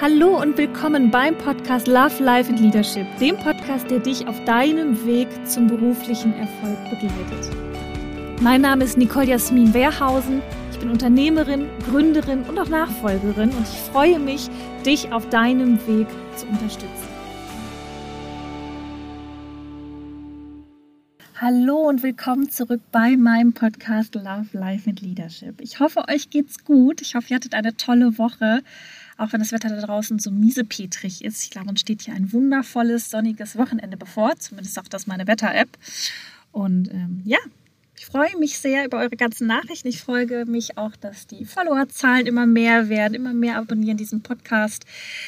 Hallo und willkommen beim Podcast Love, Life and Leadership, dem Podcast, der dich auf deinem Weg zum beruflichen Erfolg begleitet. Mein Name ist Nicole Jasmin Wehrhausen. Ich bin Unternehmerin, Gründerin und auch Nachfolgerin und ich freue mich, dich auf deinem Weg zu unterstützen. Hallo und willkommen zurück bei meinem Podcast Love, Life and Leadership. Ich hoffe, euch geht's gut. Ich hoffe, ihr hattet eine tolle Woche auch wenn das Wetter da draußen so miesepetrig ist. Ich glaube, uns steht hier ein wundervolles, sonniges Wochenende bevor. Zumindest sagt das meine Wetter-App. Und ähm, ja, ich freue mich sehr über eure ganzen Nachrichten. Ich freue mich auch, dass die Followerzahlen immer mehr werden, immer mehr abonnieren diesen Podcast,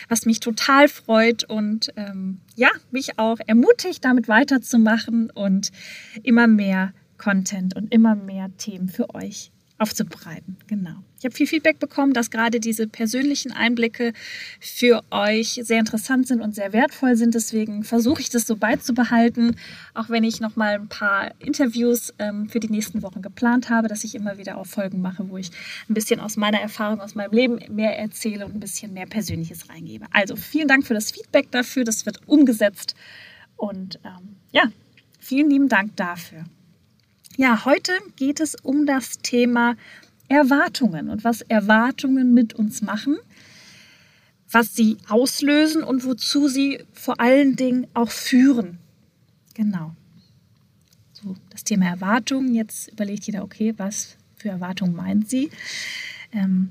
was mich total freut und ähm, ja, mich auch ermutigt, damit weiterzumachen und immer mehr Content und immer mehr Themen für euch aufzubereiten. Genau. Ich habe viel Feedback bekommen, dass gerade diese persönlichen Einblicke für euch sehr interessant sind und sehr wertvoll sind. Deswegen versuche ich das so beizubehalten, auch wenn ich noch mal ein paar Interviews ähm, für die nächsten Wochen geplant habe, dass ich immer wieder auch Folgen mache, wo ich ein bisschen aus meiner Erfahrung, aus meinem Leben mehr erzähle und ein bisschen mehr Persönliches reingebe. Also vielen Dank für das Feedback dafür. Das wird umgesetzt und ähm, ja, vielen lieben Dank dafür. Ja, heute geht es um das Thema Erwartungen und was Erwartungen mit uns machen, was sie auslösen und wozu sie vor allen Dingen auch führen. Genau. So, das Thema Erwartungen. Jetzt überlegt jeder, okay, was für Erwartungen meint sie? Ähm,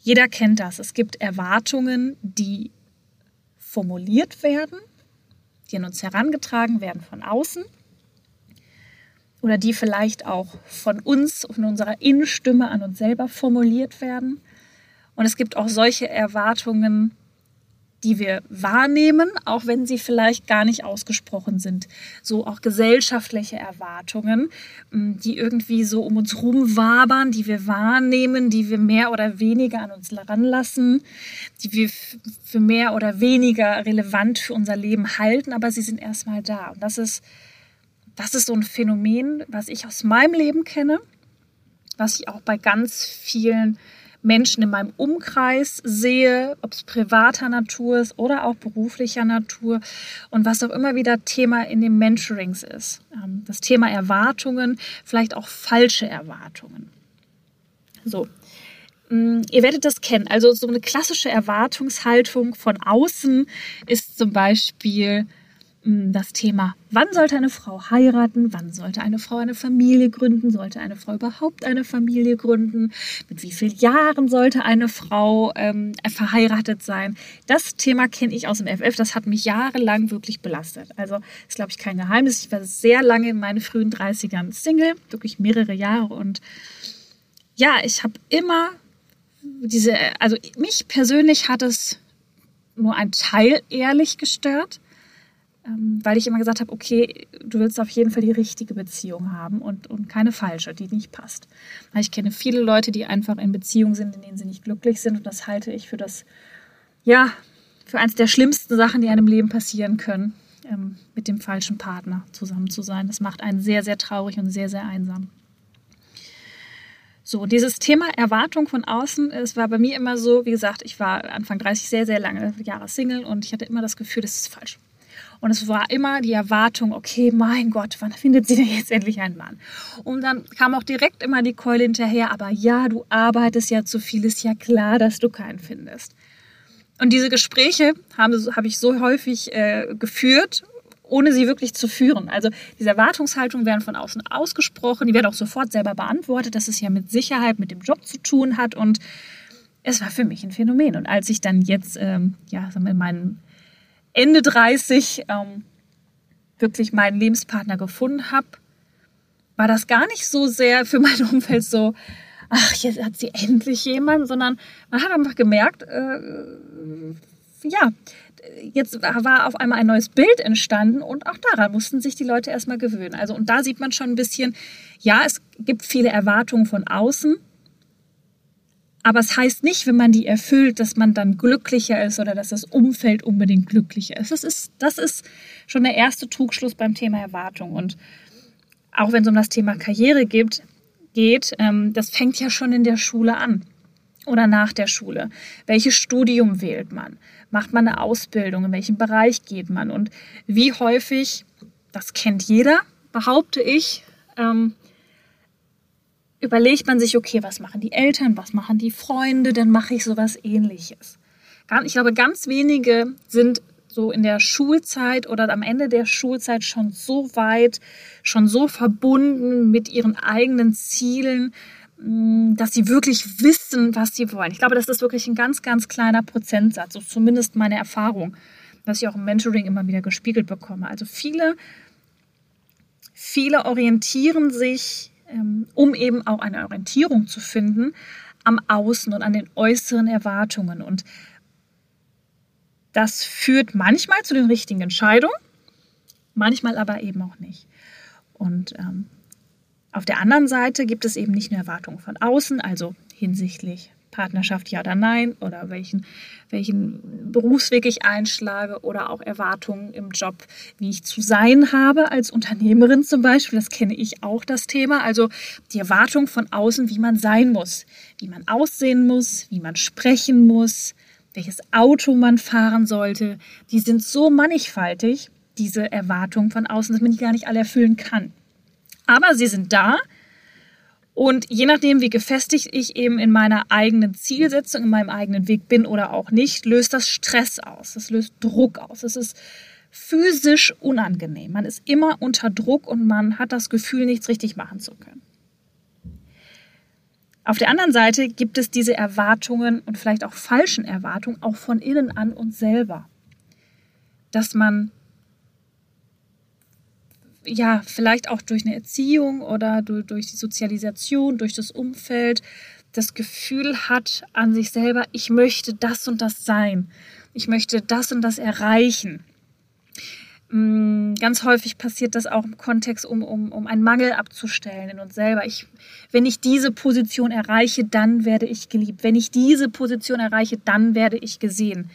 jeder kennt das. Es gibt Erwartungen, die formuliert werden, die an uns herangetragen werden von außen oder die vielleicht auch von uns, von unserer Innenstimme an uns selber formuliert werden. Und es gibt auch solche Erwartungen, die wir wahrnehmen, auch wenn sie vielleicht gar nicht ausgesprochen sind. So auch gesellschaftliche Erwartungen, die irgendwie so um uns rumwabern, die wir wahrnehmen, die wir mehr oder weniger an uns ranlassen, die wir für mehr oder weniger relevant für unser Leben halten, aber sie sind erstmal da. Und das ist das ist so ein Phänomen, was ich aus meinem Leben kenne, was ich auch bei ganz vielen Menschen in meinem Umkreis sehe, ob es privater Natur ist oder auch beruflicher Natur und was auch immer wieder Thema in den Mentorings ist. Ähm, das Thema Erwartungen, vielleicht auch falsche Erwartungen. So, mm, Ihr werdet das kennen. Also so eine klassische Erwartungshaltung von außen ist zum Beispiel, das Thema, wann sollte eine Frau heiraten, wann sollte eine Frau eine Familie gründen, sollte eine Frau überhaupt eine Familie gründen, mit wie vielen Jahren sollte eine Frau ähm, verheiratet sein. Das Thema kenne ich aus dem FF, das hat mich jahrelang wirklich belastet. Also ist, glaube ich, kein Geheimnis. Ich war sehr lange in meinen frühen 30ern Single, wirklich mehrere Jahre und ja, ich habe immer diese, also mich persönlich hat es nur ein Teil ehrlich gestört weil ich immer gesagt habe, okay, du willst auf jeden Fall die richtige Beziehung haben und, und keine falsche, die nicht passt. Ich kenne viele Leute, die einfach in Beziehungen sind, in denen sie nicht glücklich sind und das halte ich für das, ja, für eines der schlimmsten Sachen, die einem Leben passieren können, ähm, mit dem falschen Partner zusammen zu sein. Das macht einen sehr, sehr traurig und sehr, sehr einsam. So, dieses Thema Erwartung von außen, es war bei mir immer so, wie gesagt, ich war Anfang 30 sehr, sehr lange Jahre Single und ich hatte immer das Gefühl, das ist falsch. Und es war immer die Erwartung, okay, mein Gott, wann findet sie denn jetzt endlich einen Mann? Und dann kam auch direkt immer die Keule hinterher, aber ja, du arbeitest ja zu viel, ist ja klar, dass du keinen findest. Und diese Gespräche habe, habe ich so häufig äh, geführt, ohne sie wirklich zu führen. Also diese Erwartungshaltungen werden von außen ausgesprochen, die werden auch sofort selber beantwortet, dass es ja mit Sicherheit mit dem Job zu tun hat und es war für mich ein Phänomen. Und als ich dann jetzt, ähm, ja, in meinem Ende 30 ähm, wirklich meinen Lebenspartner gefunden habe, war das gar nicht so sehr für mein Umfeld so, ach, jetzt hat sie endlich jemanden, sondern man hat einfach gemerkt, äh, ja, jetzt war auf einmal ein neues Bild entstanden und auch daran mussten sich die Leute erstmal gewöhnen. Also, und da sieht man schon ein bisschen, ja, es gibt viele Erwartungen von außen, aber es heißt nicht, wenn man die erfüllt, dass man dann glücklicher ist oder dass das Umfeld unbedingt glücklicher ist. Das ist, das ist schon der erste Trugschluss beim Thema Erwartung. Und auch wenn es um das Thema Karriere geht, geht ähm, das fängt ja schon in der Schule an. oder nach der Schule? Welches Studium wählt man? Macht man eine Ausbildung? In welchem Bereich geht man? Und wie häufig, das kennt jeder, behaupte ich, ähm, überlegt man sich, okay, was machen die Eltern, was machen die Freunde, dann mache ich sowas ähnliches. Ich glaube, ganz wenige sind so in der Schulzeit oder am Ende der Schulzeit schon so weit, schon so verbunden mit ihren eigenen Zielen, mm, dass sie wirklich wissen, was sie wollen. Ich glaube, das ist wirklich ein ganz, ganz kleiner Prozentsatz, so zumindest meine Erfahrung, was ich auch im Mentoring immer wieder gespiegelt bekomme. Also viele, viele orientieren sich, um eben auch eine Orientierung zu finden, am Außen und an den äußeren Erwartungen. Und das führt manchmal zu den richtigen Entscheidungen, manchmal aber eben auch nicht. Und ähm, auf der anderen Seite gibt es eben nicht nur Erwartungen von außen, also hinsichtlich Partnerschaft ja oder nein oder welchen, welchen Berufsweg ich einschlage oder auch Erwartungen im Job, wie ich zu sein habe als Unternehmerin zum Beispiel. Das kenne ich auch das Thema. Also die Erwartung von außen, wie man sein muss, wie man aussehen muss, wie man sprechen muss, welches Auto man fahren sollte, die sind so mannigfaltig, diese Erwartungen von außen, dass man die gar nicht alle erfüllen kann. Aber sie sind da. Und je nachdem, wie gefestigt ich eben in meiner eigenen Zielsetzung, in meinem eigenen Weg bin oder auch nicht, löst das Stress aus. Das löst Druck aus. Es ist physisch unangenehm. Man ist immer unter Druck und man hat das Gefühl, nichts richtig machen zu können. Auf der anderen Seite gibt es diese Erwartungen und vielleicht auch falschen Erwartungen auch von innen an uns selber. Dass man ja vielleicht auch durch eine Erziehung oder durch die Sozialisation, durch das Umfeld das Gefühl hat an sich selber, ich möchte das und das sein. Ich möchte das und das erreichen. Mm, ganz häufig passiert das auch im Kontext, um, um, um einen Mangel abzustellen in uns selber. Ich, wenn ich diese Position erreiche, dann werde ich geliebt. Wenn ich diese Position erreiche, dann werde ich gesehen.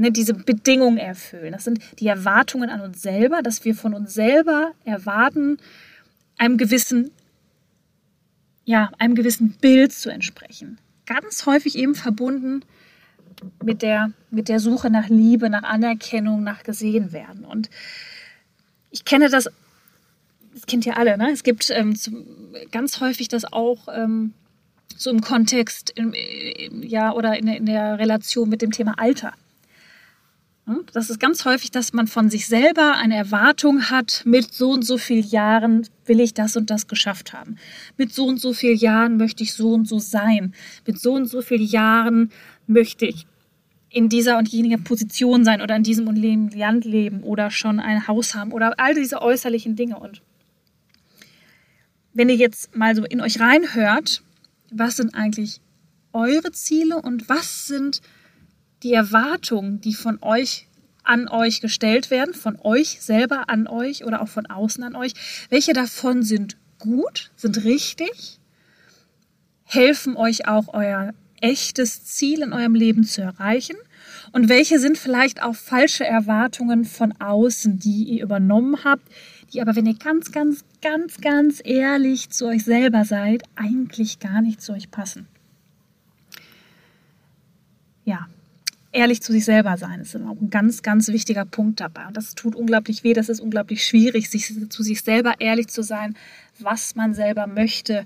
Ne, diese Bedingungen erfüllen. Das sind die Erwartungen an uns selber, dass wir von uns selber erwarten, einem gewissen, ja, einem gewissen Bild zu entsprechen. Ganz häufig eben verbunden mit der, mit der Suche nach Liebe, nach Anerkennung, nach gesehen werden. Und ich kenne das, das kennt ihr alle, ne? Es gibt ähm, zum, ganz häufig das auch ähm, so im Kontext, im, im, ja, oder in, in der Relation mit dem Thema Alter. Das ist ganz häufig, dass man von sich selber eine Erwartung hat, mit so und so vielen Jahren will ich das und das geschafft haben. Mit so und so vielen Jahren möchte ich so und so sein. Mit so und so vielen Jahren möchte ich in dieser und jeniger Position sein oder in diesem und Land leben oder schon ein Haus haben oder all diese äußerlichen Dinge. Und wenn ihr jetzt mal so in euch reinhört, was sind eigentlich eure Ziele und was sind die Erwartungen, die von euch an euch gestellt werden, von euch selber an euch oder auch von außen an euch, welche davon sind gut, sind richtig, helfen euch auch euer echtes Ziel in eurem Leben zu erreichen? Und welche sind vielleicht auch falsche Erwartungen von außen, die ihr übernommen habt, die aber, wenn ihr ganz, ganz, ganz, ganz ehrlich zu euch selber seid, eigentlich gar nicht zu euch passen? Ja, ehrlich zu sich selber sein ist auch ein ganz, ganz wichtiger Punkt dabei. Und das tut unglaublich weh, das ist unglaublich schwierig, sich zu sich selber ehrlich zu sein, was man selber möchte,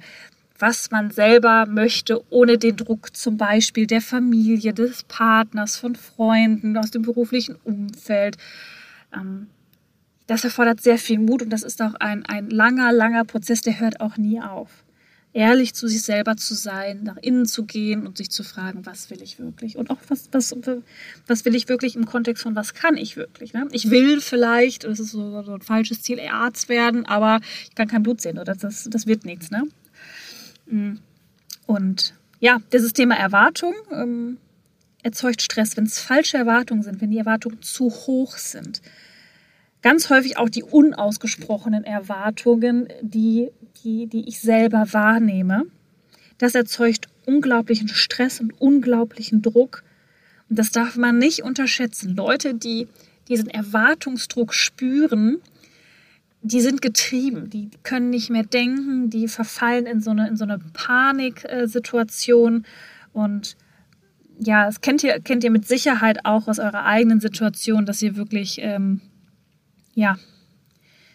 was man selber möchte, ohne den Druck zum Beispiel der Familie, des Partners, von Freunden, aus dem beruflichen Umfeld. Ähm, das erfordert sehr viel Mut und das ist auch ein, ein langer, langer Prozess, der hört auch nie auf. Ehrlich zu sich selber zu sein, nach innen zu gehen und sich zu fragen, was will ich wirklich? Und auch was, was, was will ich wirklich im Kontext von, was kann ich wirklich? Ne? Ich will vielleicht, das ist so, so ein falsches Ziel, Arzt werden, aber ich kann kein Blut sehen oder das, das wird nichts. Ne? Mm. Und ja, dieses Thema Erwartung ähm, erzeugt Stress, wenn es falsche Erwartungen sind, wenn die Erwartungen zu hoch sind. Ganz häufig auch die unausgesprochenen Erwartungen, die, die, die ich selber wahrnehme. Das erzeugt unglaublichen Stress und unglaublichen Druck. Und das darf man nicht unterschätzen. Leute, die diesen Erwartungsdruck spüren, die sind getrieben, die können nicht mehr denken, die verfallen in so eine, in so eine Paniksituation und ja, das kennt ihr, kennt ihr mit Sicherheit auch aus eurer eigenen Situation, dass ihr wirklich, ähm, ja,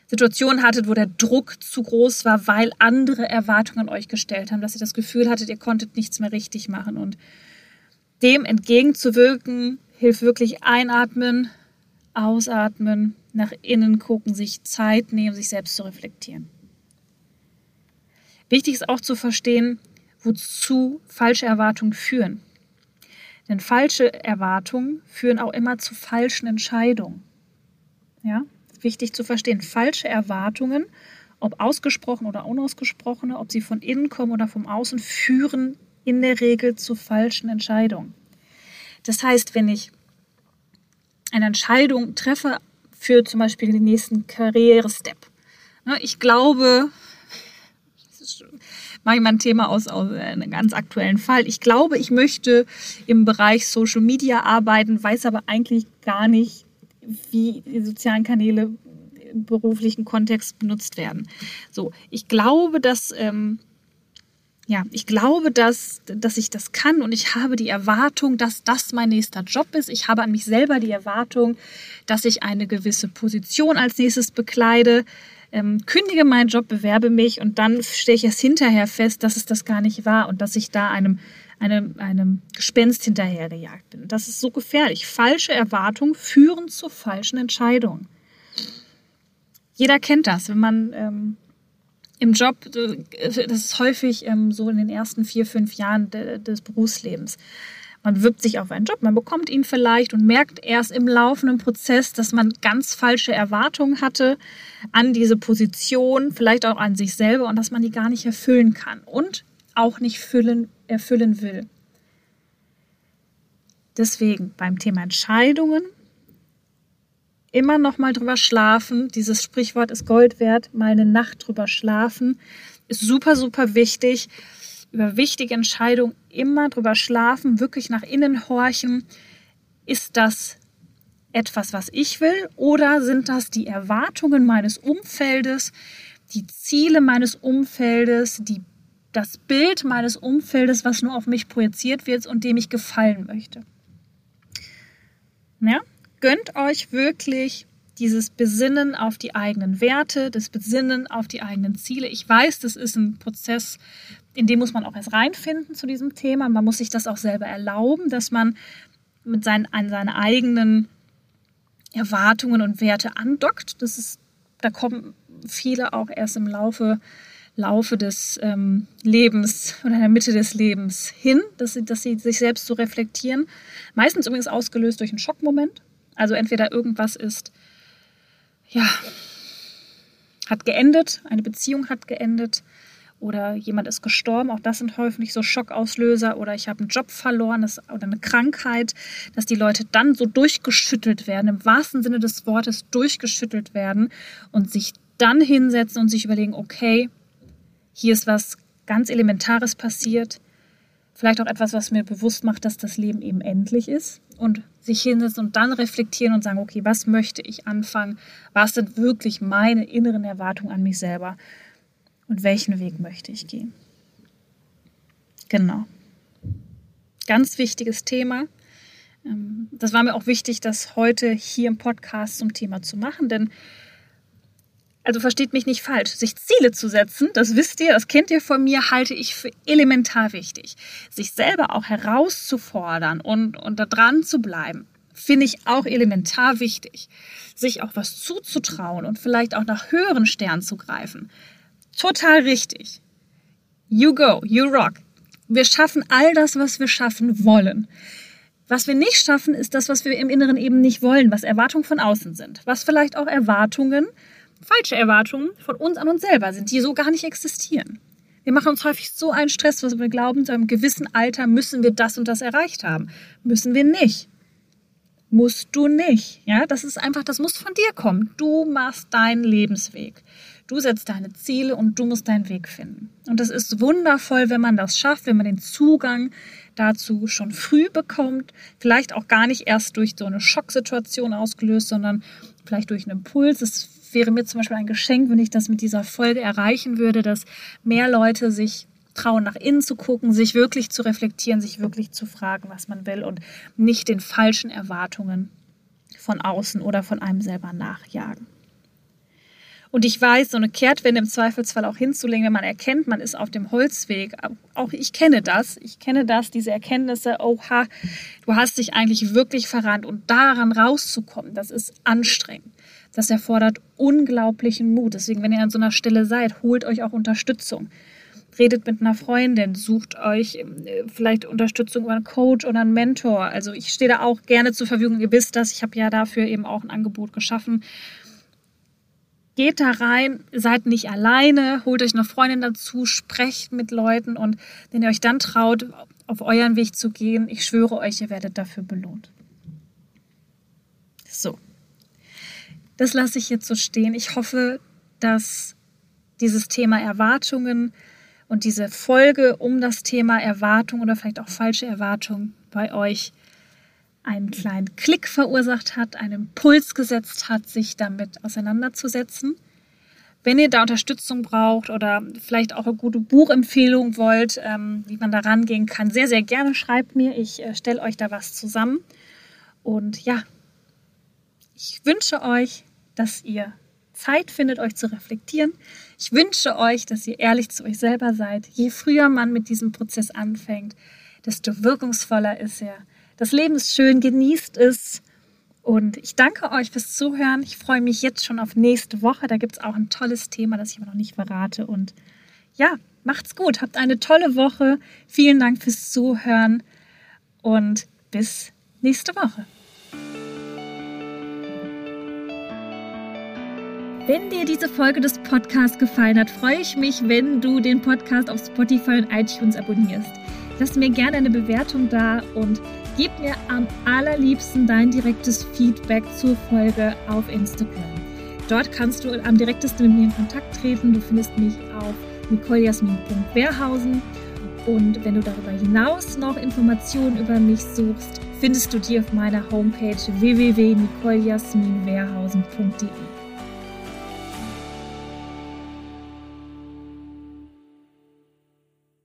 Situationen hattet, wo der Druck zu groß war, weil andere Erwartungen an euch gestellt haben, dass ihr das Gefühl hattet, ihr konntet nichts mehr richtig machen. Und dem entgegenzuwirken, hilft wirklich einatmen, ausatmen, nach innen gucken, sich Zeit nehmen, sich selbst zu reflektieren. Wichtig ist auch zu verstehen, wozu falsche Erwartungen führen. Denn falsche Erwartungen führen auch immer zu falschen Entscheidungen. Ja? Wichtig zu verstehen. Falsche Erwartungen, ob ausgesprochen oder unausgesprochene, ob sie von innen kommen oder vom Außen, führen in der Regel zu falschen Entscheidungen. Das heißt, wenn ich eine Entscheidung treffe für zum Beispiel den nächsten Karrierestep, ne, ich glaube, mache ich mal ein Thema aus, aus einem ganz aktuellen Fall. Ich glaube, ich möchte im Bereich Social Media arbeiten, weiß aber eigentlich gar nicht, wie die sozialen Kanäle im beruflichen Kontext benutzt werden. So, ich glaube, dass ähm, ja, ich glaube, dass, dass ich das kann und ich habe die Erwartung, dass das mein nächster Job ist. Ich habe an mich selber die Erwartung, dass ich eine gewisse Position als nächstes bekleide, ähm, kündige meinen Job, bewerbe mich und dann stelle ich es hinterher fest, dass es das gar nicht war und dass ich da einem einem, einem Gespenst hinterhergejagt bin. Das ist so gefährlich. Falsche Erwartungen führen zu falschen Entscheidungen. Jeder kennt das, wenn man ähm, im Job, äh, das ist häufig ähm, so in den ersten vier, fünf Jahren de, des Berufslebens. Man bewirbt sich auf einen Job, man bekommt ihn vielleicht und merkt erst im laufenden Prozess, dass man ganz falsche Erwartungen hatte an diese Position, vielleicht auch an sich selber und dass man die gar nicht erfüllen kann. Und auch nicht füllen, erfüllen will. Deswegen beim Thema Entscheidungen immer noch mal drüber schlafen. Dieses Sprichwort ist Gold wert. Mal eine Nacht drüber schlafen ist super, super wichtig. Über wichtige Entscheidungen immer drüber schlafen, wirklich nach innen horchen. Ist das etwas, was ich will? Oder sind das die Erwartungen meines Umfeldes, die Ziele meines Umfeldes, die das Bild meines Umfeldes, was nur auf mich projiziert wird und dem ich gefallen möchte. Ja? Gönnt euch wirklich dieses Besinnen auf die eigenen Werte, das Besinnen auf die eigenen Ziele. Ich weiß, das ist ein Prozess, in dem muss man auch erst reinfinden zu diesem Thema. Man muss sich das auch selber erlauben, dass man mit seinen, an seine eigenen Erwartungen und Werte andockt. Das ist, da kommen viele auch erst im Laufe Laufe des ähm, Lebens oder in der Mitte des Lebens hin, dass sie, dass sie sich selbst so reflektieren. Meistens übrigens ausgelöst durch einen Schockmoment. Also entweder irgendwas ist, ja, hat geendet, eine Beziehung hat geendet oder jemand ist gestorben. Auch das sind häufig so Schockauslöser oder ich habe einen Job verloren das, oder eine Krankheit, dass die Leute dann so durchgeschüttelt werden, im wahrsten Sinne des Wortes durchgeschüttelt werden und sich dann hinsetzen und sich überlegen, okay, hier ist was ganz Elementares passiert. Vielleicht auch etwas, was mir bewusst macht, dass das Leben eben endlich ist. Und sich hinsetzen und dann reflektieren und sagen, okay, was möchte ich anfangen? Was sind wirklich meine inneren Erwartungen an mich selber? Und welchen Weg möchte ich gehen? Genau. Ganz wichtiges Thema. Ähm, das war mir auch wichtig, das heute hier im Podcast zum Thema zu machen, denn also versteht mich nicht falsch, sich Ziele zu setzen, das wisst ihr, das kennt ihr von mir, halte ich für elementar wichtig. Sich selber auch herauszufordern und, und da dran zu bleiben, finde ich auch elementar wichtig. Sich auch was zuzutrauen und vielleicht auch nach höheren Sternen zu greifen. Total richtig. You go, you rock. Wir schaffen all das, was wir schaffen wollen. Was wir nicht schaffen, ist das, was wir im Inneren eben nicht wollen, was Erwartungen von außen sind. Was vielleicht auch Erwartungen falsche Erwartungen von uns an uns selber sind, die so gar nicht existieren. Wir machen uns häufig so einen Stress, was wir glauben, zu einem gewissen Alter müssen wir das und das erreicht haben. Müssen wir nicht. Musst du nicht. Ja, das ist einfach, das muss von dir kommen. Du machst deinen Lebensweg. Du setzt deine Ziele und du musst deinen Weg finden. Und das ist wundervoll, wenn man das schafft, wenn man den Zugang dazu schon früh bekommt. Vielleicht auch gar nicht erst durch so eine Schocksituation ausgelöst, sondern vielleicht durch einen Impuls. Es wäre mir zum Beispiel ein Geschenk, wenn ich das mit dieser Folge erreichen würde, dass mehr Leute sich trauen, nach innen zu gucken, sich wirklich zu reflektieren, sich wirklich zu fragen, was man will und nicht den falschen Erwartungen von außen oder von einem selber nachjagen. Und ich weiß, so eine Kehrtwende im Zweifelsfall auch hinzulegen, wenn man erkennt, man ist auf dem Holzweg. Auch ich kenne das. Ich kenne das, diese Erkenntnisse, oha, du hast dich eigentlich wirklich verrannt. Und daran rauszukommen, das ist anstrengend. Das erfordert unglaublichen Mut. Deswegen, wenn ihr an so einer Stelle seid, holt euch auch Unterstützung. Redet mit einer Freundin, sucht euch äh, vielleicht Unterstützung über einen Coach oder einen Mentor. Also ich stehe da auch gerne zur Verfügung. Ihr wisst das, ich habe ja dafür eben auch ein Angebot geschaffen geht da rein, seid nicht alleine, holt euch eine Freundin dazu, sprecht mit Leuten und wenn ihr euch dann traut, auf euren Weg zu gehen, ich schwöre euch, ihr werdet dafür belohnt. So, das lasse ich jetzt so stehen. Ich hoffe, dass dieses Thema Erwartungen und diese Folge um das Thema Erwartung oder vielleicht auch falsche Erwartung bei euch einen kleinen Klick verursacht hat, einen Impuls gesetzt hat, sich damit auseinanderzusetzen. Wenn ihr da Unterstützung braucht oder vielleicht auch eine gute Buchempfehlung wollt, ähm, wie man da rangehen kann, sehr, sehr gerne schreibt mir. Ich äh, stelle euch da was zusammen. Und ja, ich wünsche euch, dass ihr Zeit findet, euch zu reflektieren. Ich wünsche euch, dass ihr ehrlich zu euch selber seid. Je früher man mit diesem Prozess anfängt, desto wirkungsvoller ist er das Leben ist schön, genießt es. Und ich danke euch fürs Zuhören. Ich freue mich jetzt schon auf nächste Woche. Da gibt es auch ein tolles Thema, das ich aber noch nicht verrate. Und ja, macht's gut. Habt eine tolle Woche. Vielen Dank fürs Zuhören und bis nächste Woche. Wenn dir diese Folge des Podcasts gefallen hat, freue ich mich, wenn du den Podcast auf Spotify und iTunes abonnierst. Lass mir gerne eine Bewertung da und Gib mir am allerliebsten dein direktes Feedback zur Folge auf Instagram. Dort kannst du am direktesten mit mir in Kontakt treten. Du findest mich auf nicolejasmin.wehrhausen. Und wenn du darüber hinaus noch Informationen über mich suchst, findest du die auf meiner Homepage www.nicolejasminwehrhausen.de.